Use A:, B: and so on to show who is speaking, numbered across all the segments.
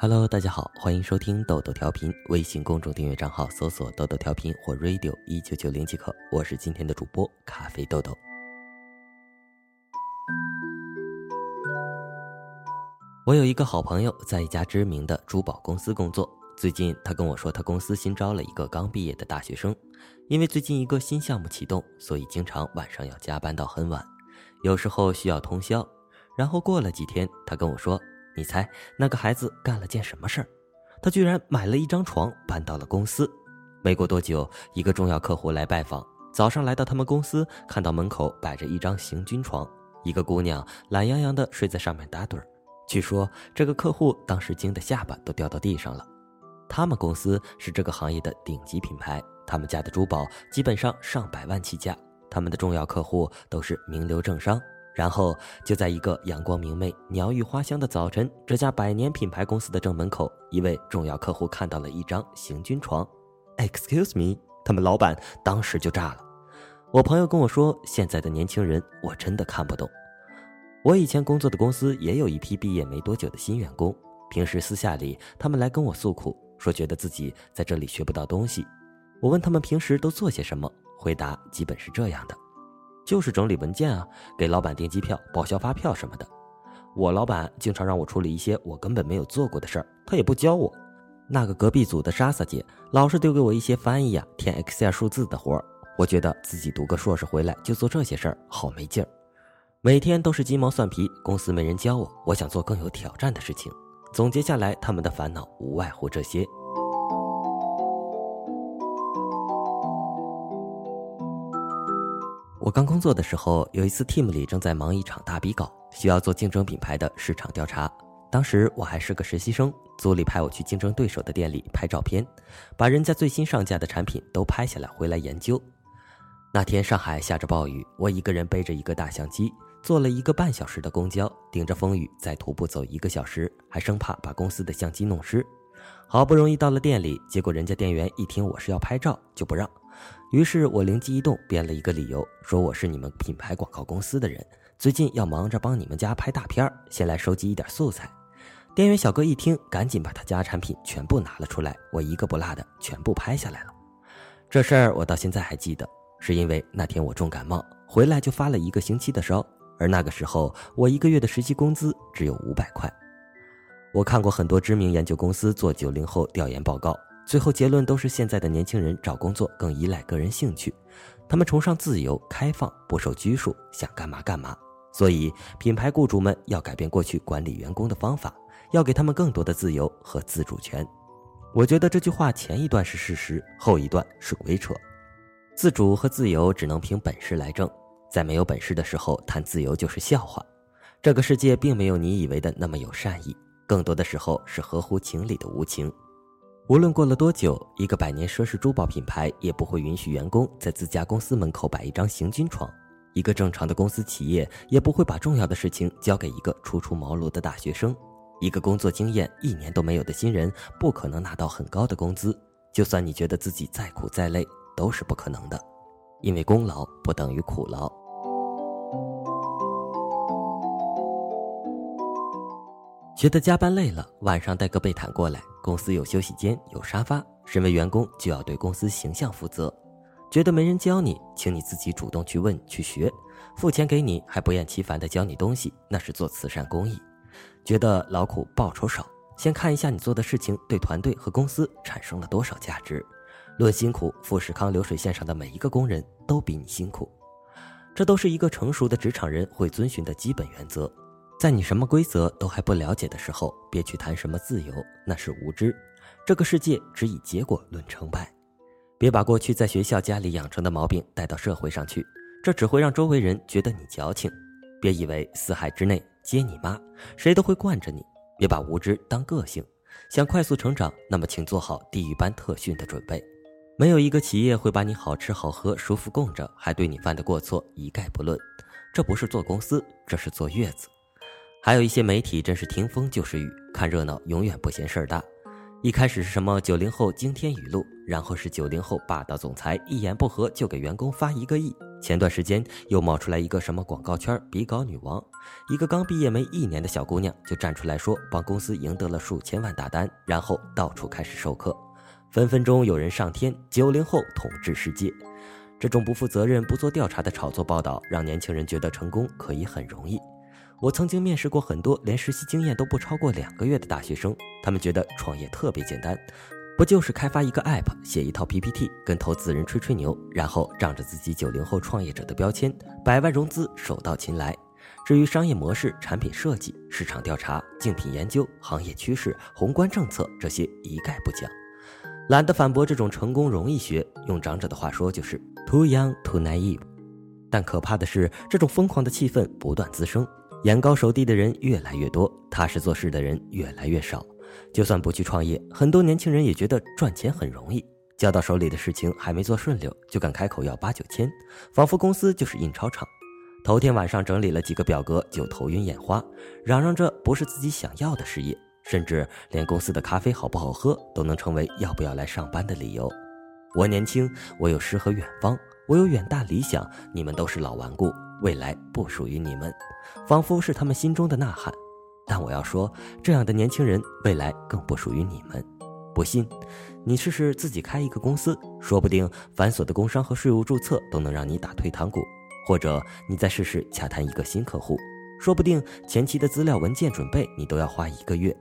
A: Hello，大家好，欢迎收听豆豆调频。微信公众订阅账号搜索“豆豆调频”或 “radio 一九九零”即可。我是今天的主播咖啡豆豆。我有一个好朋友，在一家知名的珠宝公司工作。最近他跟我说，他公司新招了一个刚毕业的大学生，因为最近一个新项目启动，所以经常晚上要加班到很晚，有时候需要通宵。然后过了几天，他跟我说：“你猜那个孩子干了件什么事儿？他居然买了一张床搬到了公司。没过多久，一个重要客户来拜访，早上来到他们公司，看到门口摆着一张行军床，一个姑娘懒洋洋地睡在上面打盹儿。据说这个客户当时惊得下巴都掉到地上了。”他们公司是这个行业的顶级品牌，他们家的珠宝基本上上百万起价，他们的重要客户都是名流政商。然后就在一个阳光明媚、鸟语花香的早晨，这家百年品牌公司的正门口，一位重要客户看到了一张行军床。Excuse me，他们老板当时就炸了。我朋友跟我说，现在的年轻人我真的看不懂。我以前工作的公司也有一批毕业没多久的新员工，平时私下里他们来跟我诉苦。说觉得自己在这里学不到东西，我问他们平时都做些什么，回答基本是这样的，就是整理文件啊，给老板订机票、报销发票什么的。我老板经常让我处理一些我根本没有做过的事儿，他也不教我。那个隔壁组的莎莎姐老是丢给我一些翻译啊、填 Excel 数字的活儿，我觉得自己读个硕士回来就做这些事儿，好没劲儿。每天都是鸡毛蒜皮，公司没人教我，我想做更有挑战的事情。总结下来，他们的烦恼无外乎这些。我刚工作的时候，有一次 team 里正在忙一场大比稿，需要做竞争品牌的市场调查。当时我还是个实习生，组里派我去竞争对手的店里拍照片，把人家最新上架的产品都拍下来回来研究。那天上海下着暴雨，我一个人背着一个大相机。坐了一个半小时的公交，顶着风雨再徒步走一个小时，还生怕把公司的相机弄湿。好不容易到了店里，结果人家店员一听我是要拍照就不让。于是我灵机一动，编了一个理由，说我是你们品牌广告公司的人，最近要忙着帮你们家拍大片先来收集一点素材。店员小哥一听，赶紧把他家产品全部拿了出来，我一个不落的全部拍下来了。这事儿我到现在还记得，是因为那天我重感冒，回来就发了一个星期的烧。而那个时候，我一个月的实习工资只有五百块。我看过很多知名研究公司做九零后调研报告，最后结论都是现在的年轻人找工作更依赖个人兴趣，他们崇尚自由、开放，不受拘束，想干嘛干嘛。所以，品牌雇主们要改变过去管理员工的方法，要给他们更多的自由和自主权。我觉得这句话前一段是事实，后一段是鬼扯。自主和自由只能凭本事来挣。在没有本事的时候谈自由就是笑话，这个世界并没有你以为的那么有善意，更多的时候是合乎情理的无情。无论过了多久，一个百年奢侈珠宝品牌也不会允许员工在自家公司门口摆一张行军床，一个正常的公司企业也不会把重要的事情交给一个初出茅庐的大学生，一个工作经验一年都没有的新人不可能拿到很高的工资，就算你觉得自己再苦再累，都是不可能的，因为功劳不等于苦劳。觉得加班累了，晚上带个被毯过来。公司有休息间，有沙发。身为员工就要对公司形象负责。觉得没人教你，请你自己主动去问去学。付钱给你，还不厌其烦的教你东西，那是做慈善公益。觉得劳苦报酬少，先看一下你做的事情对团队和公司产生了多少价值。论辛苦，富士康流水线上的每一个工人都比你辛苦。这都是一个成熟的职场人会遵循的基本原则。在你什么规则都还不了解的时候，别去谈什么自由，那是无知。这个世界只以结果论成败，别把过去在学校、家里养成的毛病带到社会上去，这只会让周围人觉得你矫情。别以为四海之内皆你妈，谁都会惯着你。别把无知当个性，想快速成长，那么请做好地狱般特训的准备。没有一个企业会把你好吃好喝、舒服供着，还对你犯的过错一概不论。这不是做公司，这是坐月子。还有一些媒体真是听风就是雨，看热闹永远不嫌事儿大。一开始是什么九零后惊天语录，然后是九零后霸道总裁，一言不合就给员工发一个亿。前段时间又冒出来一个什么广告圈比稿女王，一个刚毕业没一年的小姑娘就站出来说帮公司赢得了数千万大单，然后到处开始授课，分分钟有人上天。九零后统治世界，这种不负责任、不做调查的炒作报道，让年轻人觉得成功可以很容易。我曾经面试过很多连实习经验都不超过两个月的大学生，他们觉得创业特别简单，不就是开发一个 app、写一套 PPT、跟投资人吹吹牛，然后仗着自己九零后创业者的标签，百万融资手到擒来。至于商业模式、产品设计、市场调查、竞品研究、行业趋势、宏观政策这些一概不讲，懒得反驳这种成功容易学。用长者的话说就是 too young too naive。但可怕的是，这种疯狂的气氛不断滋生。眼高手低的人越来越多，踏实做事的人越来越少。就算不去创业，很多年轻人也觉得赚钱很容易，交到手里的事情还没做顺溜，就敢开口要八九千，仿佛公司就是印钞厂。头天晚上整理了几个表格就头晕眼花，嚷嚷着不是自己想要的事业，甚至连公司的咖啡好不好喝都能成为要不要来上班的理由。我年轻，我有诗和远方，我有远大理想，你们都是老顽固。未来不属于你们，仿佛是他们心中的呐喊。但我要说，这样的年轻人未来更不属于你们。不信，你试试自己开一个公司，说不定繁琐的工商和税务注册都能让你打退堂鼓；或者你再试试洽谈一个新客户，说不定前期的资料文件准备你都要花一个月，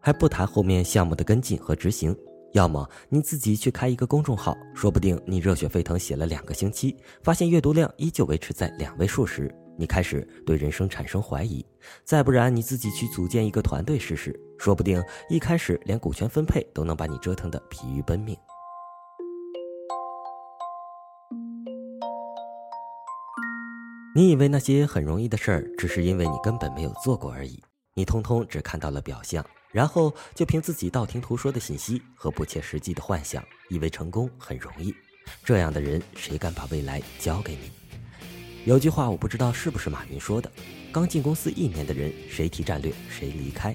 A: 还不谈后面项目的跟进和执行。要么你自己去开一个公众号，说不定你热血沸腾写了两个星期，发现阅读量依旧维持在两位数时，你开始对人生产生怀疑；再不然你自己去组建一个团队试试，说不定一开始连股权分配都能把你折腾得疲于奔命。你以为那些很容易的事儿，只是因为你根本没有做过而已，你通通只看到了表象。然后就凭自己道听途说的信息和不切实际的幻想，以为成功很容易。这样的人谁敢把未来交给你？有句话我不知道是不是马云说的：“刚进公司一年的人，谁提战略谁离开。”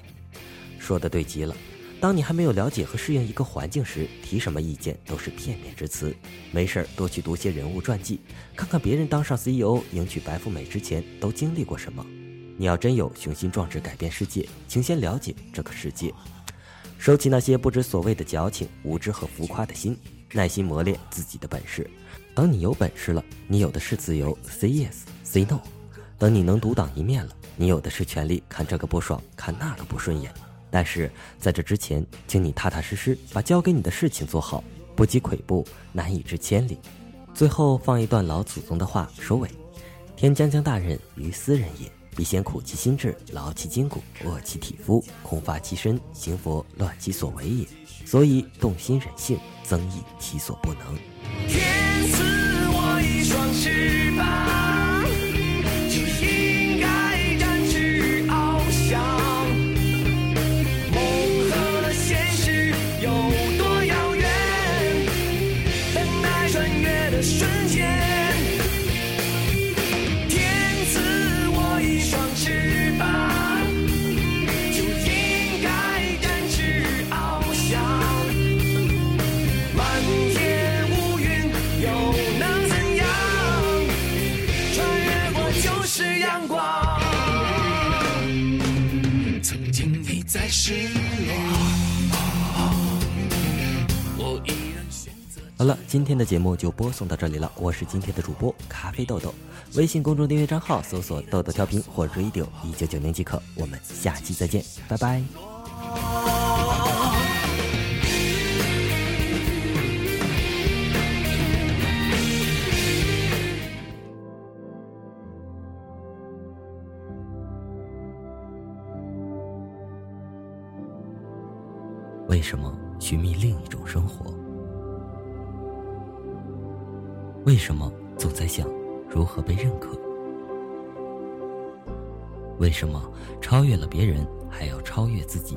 A: 说的对极了。当你还没有了解和适应一个环境时，提什么意见都是片面之词。没事儿多去读些人物传记，看看别人当上 CEO、迎娶白富美之前都经历过什么。你要真有雄心壮志改变世界，请先了解这个世界，收起那些不知所谓的矫情、无知和浮夸的心，耐心磨练自己的本事。等你有本事了，你有的是自由，say yes，say no。等你能独当一面了，你有的是权利看这个不爽，看那个不顺眼。但是在这之前，请你踏踏实实把交给你的事情做好，不积跬步，难以至千里。最后放一段老祖宗的话收尾：天将降大任于斯人也。必先苦其心志，劳其筋骨，饿其体肤，空乏其身，行拂乱其所为也。所以动心忍性，增益其所不能。好了，今天的节目就播送到这里了。我是今天的主播咖啡豆豆，微信公众订阅账号搜索“豆豆调频”或 “radio 一九九零”即可。我们下期再见，拜拜。为什么寻觅另一种生活？为什么总在想如何被认可？为什么超越了别人还要超越自己？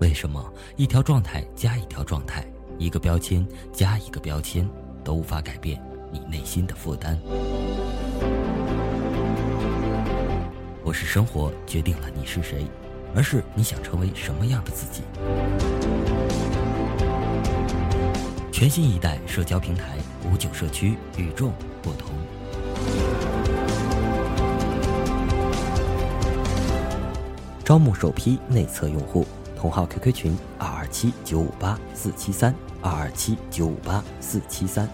A: 为什么一条状态加一条状态，一个标签加一个标签，都无法改变你内心的负担？不是生活决定了你是谁，而是你想成为什么样的自己。全新一代社交平台五九社区与众不同。招募首批内测用户，同号 QQ 群二二七九五八四七三二二七九五八四七三。